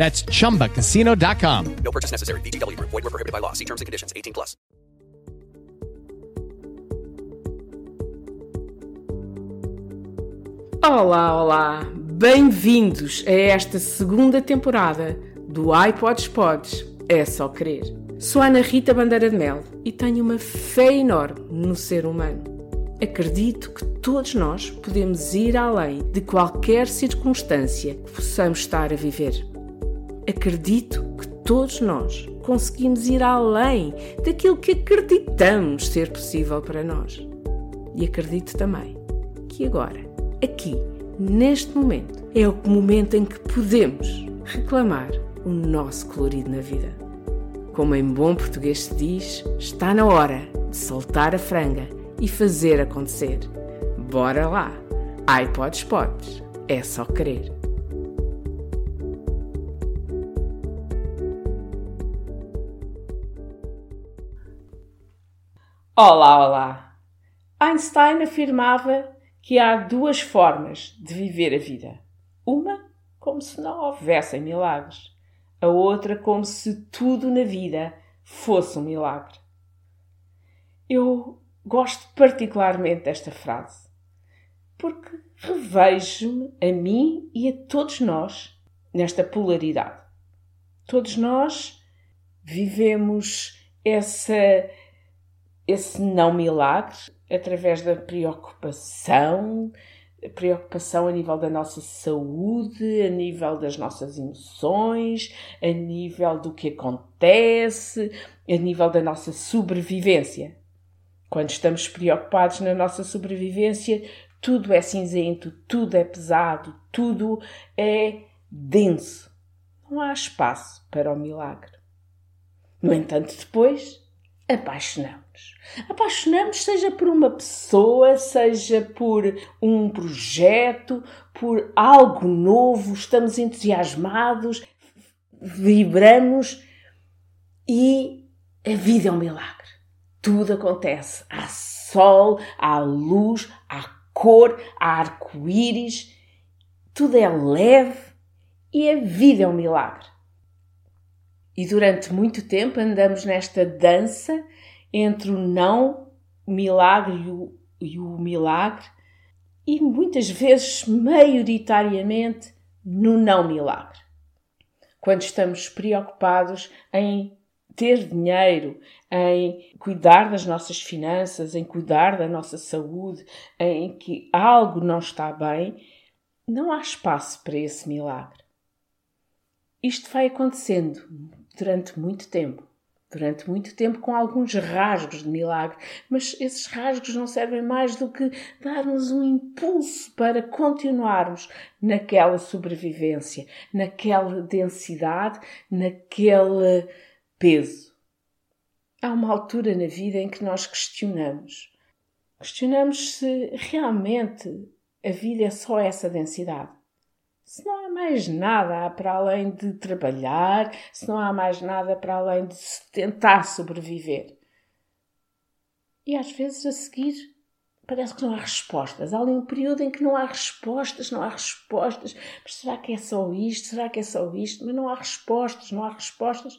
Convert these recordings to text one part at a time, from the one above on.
That's chumbacasino.com. No purchase necessary. VGW Group. Void were prohibited by law. See terms and conditions. 18 plus. Olá, olá! Bem-vindos a esta segunda temporada do iPods Pods É Só Querer. Sou Ana Rita Bandeira de Mel e tenho uma fé enorme no ser humano. Acredito que todos nós podemos ir além de qualquer circunstância que possamos estar a viver. Acredito que todos nós conseguimos ir além daquilo que acreditamos ser possível para nós. E acredito também que agora, aqui, neste momento, é o momento em que podemos reclamar o nosso colorido na vida. Como em bom português se diz, está na hora de soltar a franga e fazer acontecer. Bora lá! iPods Pods, é só querer. Olá, olá! Einstein afirmava que há duas formas de viver a vida. Uma, como se não houvessem milagres. A outra, como se tudo na vida fosse um milagre. Eu gosto particularmente desta frase, porque revejo-me a mim e a todos nós nesta polaridade. Todos nós vivemos essa esse não milagre através da preocupação, preocupação a nível da nossa saúde, a nível das nossas emoções, a nível do que acontece, a nível da nossa sobrevivência. Quando estamos preocupados na nossa sobrevivência, tudo é cinzento, tudo é pesado, tudo é denso. Não há espaço para o milagre. No entanto, depois apaixonamos. Apaixonamos seja por uma pessoa, seja por um projeto, por algo novo, estamos entusiasmados, vibramos e a vida é um milagre. Tudo acontece. Há sol, há luz, há cor, há arco-íris, tudo é leve e a vida é um milagre. E durante muito tempo andamos nesta dança entre o não milagre e o, e o milagre, e muitas vezes, maioritariamente, no não milagre. Quando estamos preocupados em ter dinheiro, em cuidar das nossas finanças, em cuidar da nossa saúde, em que algo não está bem, não há espaço para esse milagre. Isto vai acontecendo durante muito tempo. Durante muito tempo, com alguns rasgos de milagre, mas esses rasgos não servem mais do que dar-nos um impulso para continuarmos naquela sobrevivência, naquela densidade, naquele peso. Há uma altura na vida em que nós questionamos. Questionamos se realmente a vida é só essa densidade se não há mais nada para além de trabalhar, se não há mais nada para além de tentar sobreviver. E às vezes a seguir parece que não há respostas. Há ali um período em que não há respostas, não há respostas. Mas será que é só isto? Será que é só isto? Mas não há respostas, não há respostas.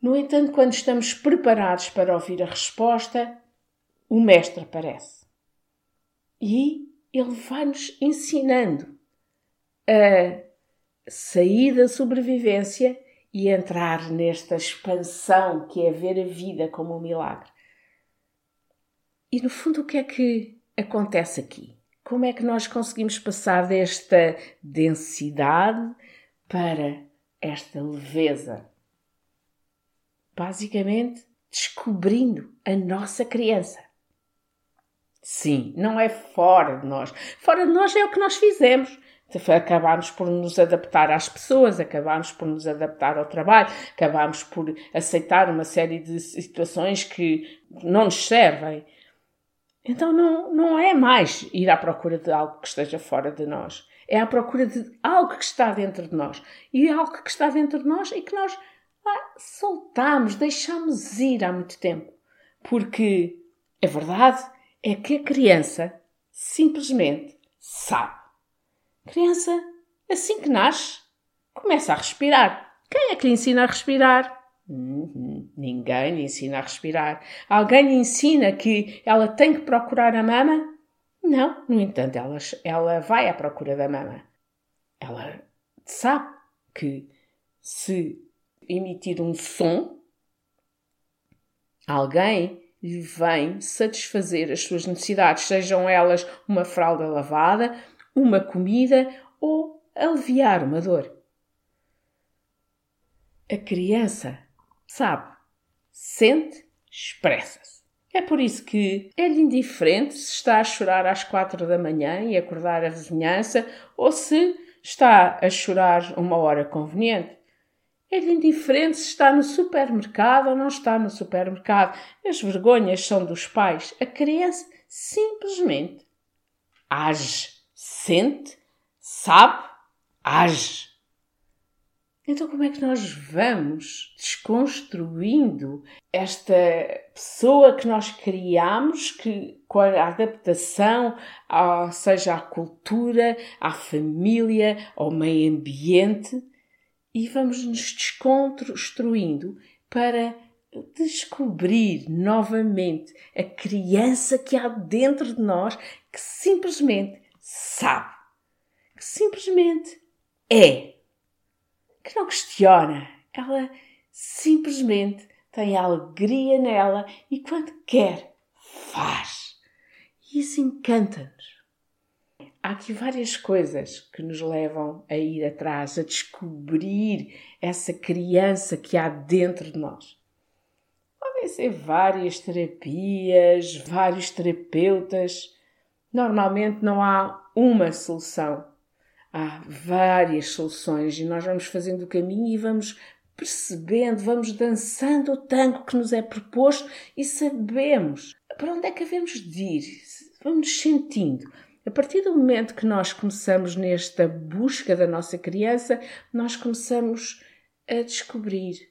No entanto, quando estamos preparados para ouvir a resposta, o Mestre aparece. E ele vai-nos ensinando a sair da sobrevivência e entrar nesta expansão que é ver a vida como um milagre. E no fundo, o que é que acontece aqui? Como é que nós conseguimos passar desta densidade para esta leveza? Basicamente, descobrindo a nossa criança. Sim, não é fora de nós. Fora de nós é o que nós fizemos. Acabámos por nos adaptar às pessoas, acabámos por nos adaptar ao trabalho, acabámos por aceitar uma série de situações que não nos servem. Então não, não é mais ir à procura de algo que esteja fora de nós. É à procura de algo que está dentro de nós. E algo que está dentro de nós e que nós ah, soltamos, deixamos ir há muito tempo. Porque a verdade é que a criança simplesmente sabe. Criança, assim que nasce, começa a respirar. Quem é que lhe ensina a respirar? Uhum. Ninguém lhe ensina a respirar. Alguém lhe ensina que ela tem que procurar a mama? Não, no entanto, ela, ela vai à procura da mama. Ela sabe que se emitir um som, alguém lhe vem satisfazer as suas necessidades, sejam elas uma fralda lavada, uma comida ou aliviar uma dor. A criança sabe, sente, expressa-se. É por isso que é-lhe indiferente se está a chorar às quatro da manhã e acordar a vizinhança ou se está a chorar uma hora conveniente. É-lhe indiferente se está no supermercado ou não está no supermercado. As vergonhas são dos pais. A criança simplesmente age, sente, sabe, age. Então, como é que nós vamos desconstruindo esta pessoa que nós criamos, que com a adaptação, seja à cultura, à família, ao meio ambiente, e vamos nos desconstruindo para descobrir novamente a criança que há dentro de nós que simplesmente sabe, que simplesmente é que não questiona. Ela simplesmente tem alegria nela e quando quer, faz. E isso encanta-nos. Há aqui várias coisas que nos levam a ir atrás, a descobrir essa criança que há dentro de nós. Podem ser várias terapias, vários terapeutas. Normalmente não há uma solução há várias soluções e nós vamos fazendo o caminho e vamos percebendo, vamos dançando o tango que nos é proposto e sabemos para onde é que havemos de ir, vamos nos sentindo. A partir do momento que nós começamos nesta busca da nossa criança, nós começamos a descobrir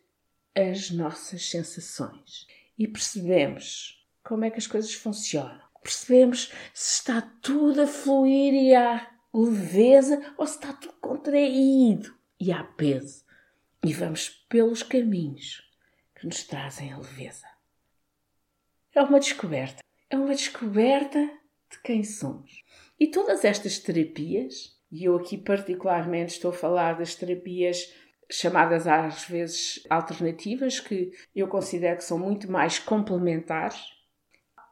as nossas sensações e percebemos como é que as coisas funcionam. Percebemos se está tudo a fluir e a leveza ou se está tudo contraído e há peso. E vamos pelos caminhos que nos trazem a leveza. É uma descoberta. É uma descoberta de quem somos. E todas estas terapias, e eu aqui particularmente estou a falar das terapias chamadas às vezes alternativas, que eu considero que são muito mais complementares,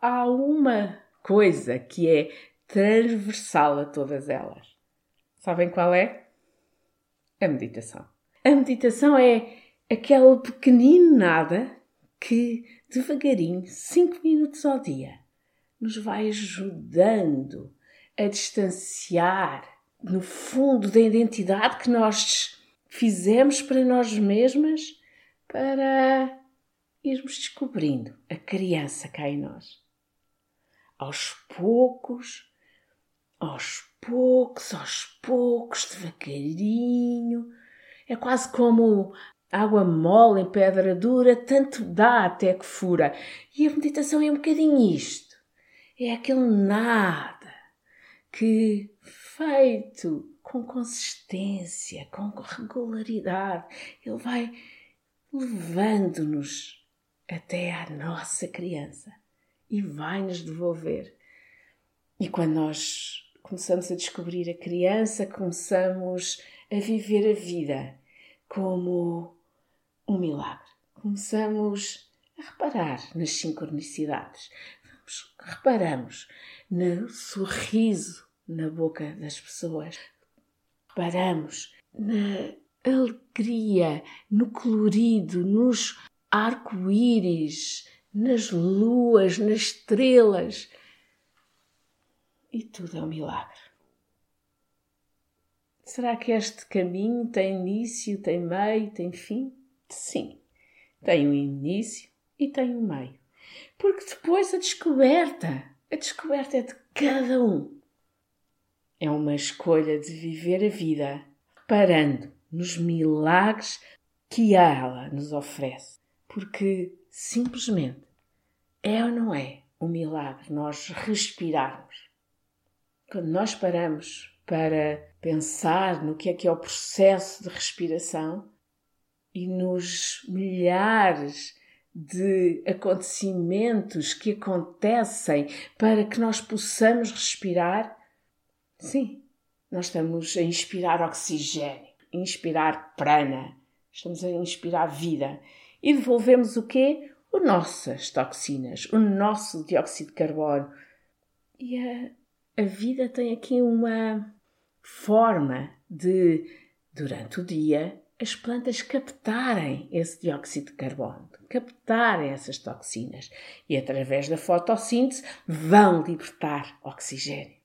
há uma coisa que é transversal a todas elas. Sabem qual é? A meditação. A meditação é aquele pequenino nada que, devagarinho, 5 minutos ao dia, nos vai ajudando a distanciar no fundo da identidade que nós fizemos para nós mesmas para irmos descobrindo a criança cá em nós. Aos poucos, aos poucos, aos poucos, devagarinho. É quase como Água mole em pedra dura, tanto dá até que fura. E a meditação é um bocadinho isto. É aquele nada que, feito com consistência, com regularidade, ele vai levando-nos até à nossa criança e vai nos devolver. E quando nós começamos a descobrir a criança, começamos a viver a vida como um milagre. Começamos a reparar nas sincronicidades. Vamos, reparamos no sorriso na boca das pessoas. Reparamos na alegria, no colorido, nos arco-íris, nas luas, nas estrelas. E tudo é um milagre. Será que este caminho tem início, tem meio, tem fim? Sim, tem um início e tem um meio. Porque depois a descoberta, a descoberta é de cada um. É uma escolha de viver a vida reparando nos milagres que ela nos oferece. Porque simplesmente é ou não é um milagre nós respirarmos. Quando nós paramos para pensar no que é que é o processo de respiração e nos milhares de acontecimentos que acontecem para que nós possamos respirar, sim, nós estamos a inspirar oxigênio, inspirar prana, estamos a inspirar vida e devolvemos o quê? O nossas toxinas, o nosso dióxido de carbono. E a, a vida tem aqui uma forma de, durante o dia, as plantas captarem esse dióxido de carbono, captarem essas toxinas e, através da fotossíntese, vão libertar oxigênio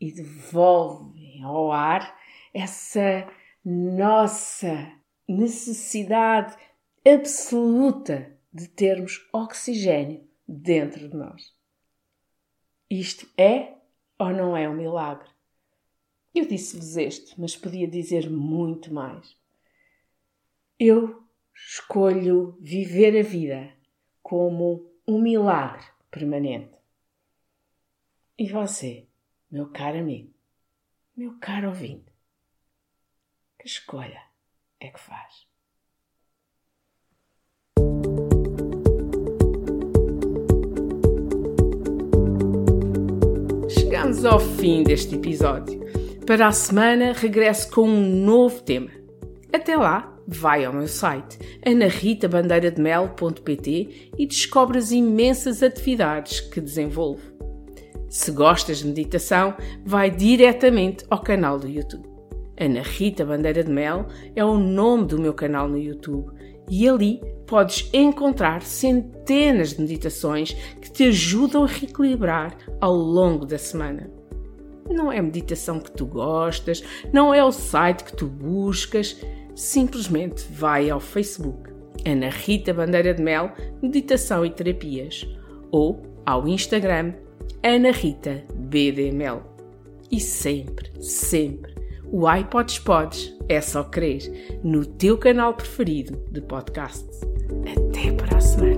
e devolvem ao ar essa nossa necessidade absoluta de termos oxigênio dentro de nós. Isto é ou não é um milagre? Eu disse-vos este, mas podia dizer muito mais. Eu escolho viver a vida como um milagre permanente. E você, meu caro amigo, meu caro ouvinte, que escolha é que faz? Chegamos ao fim deste episódio. Para a semana, regresso com um novo tema. Até lá! vai ao meu site anaritabandeira-de-mel.pt e descobre as imensas atividades que desenvolvo. Se gostas de meditação, vai diretamente ao canal do YouTube. Ana Rita Bandeira de Mel é o nome do meu canal no YouTube e ali podes encontrar centenas de meditações que te ajudam a reequilibrar ao longo da semana. Não é a meditação que tu gostas, não é o site que tu buscas, simplesmente vai ao Facebook Ana Rita Bandeira de Mel Meditação e Terapias ou ao Instagram Ana Rita BDML. E sempre, sempre, o iPods Pods é só crer no teu canal preferido de podcasts. Até para a semana!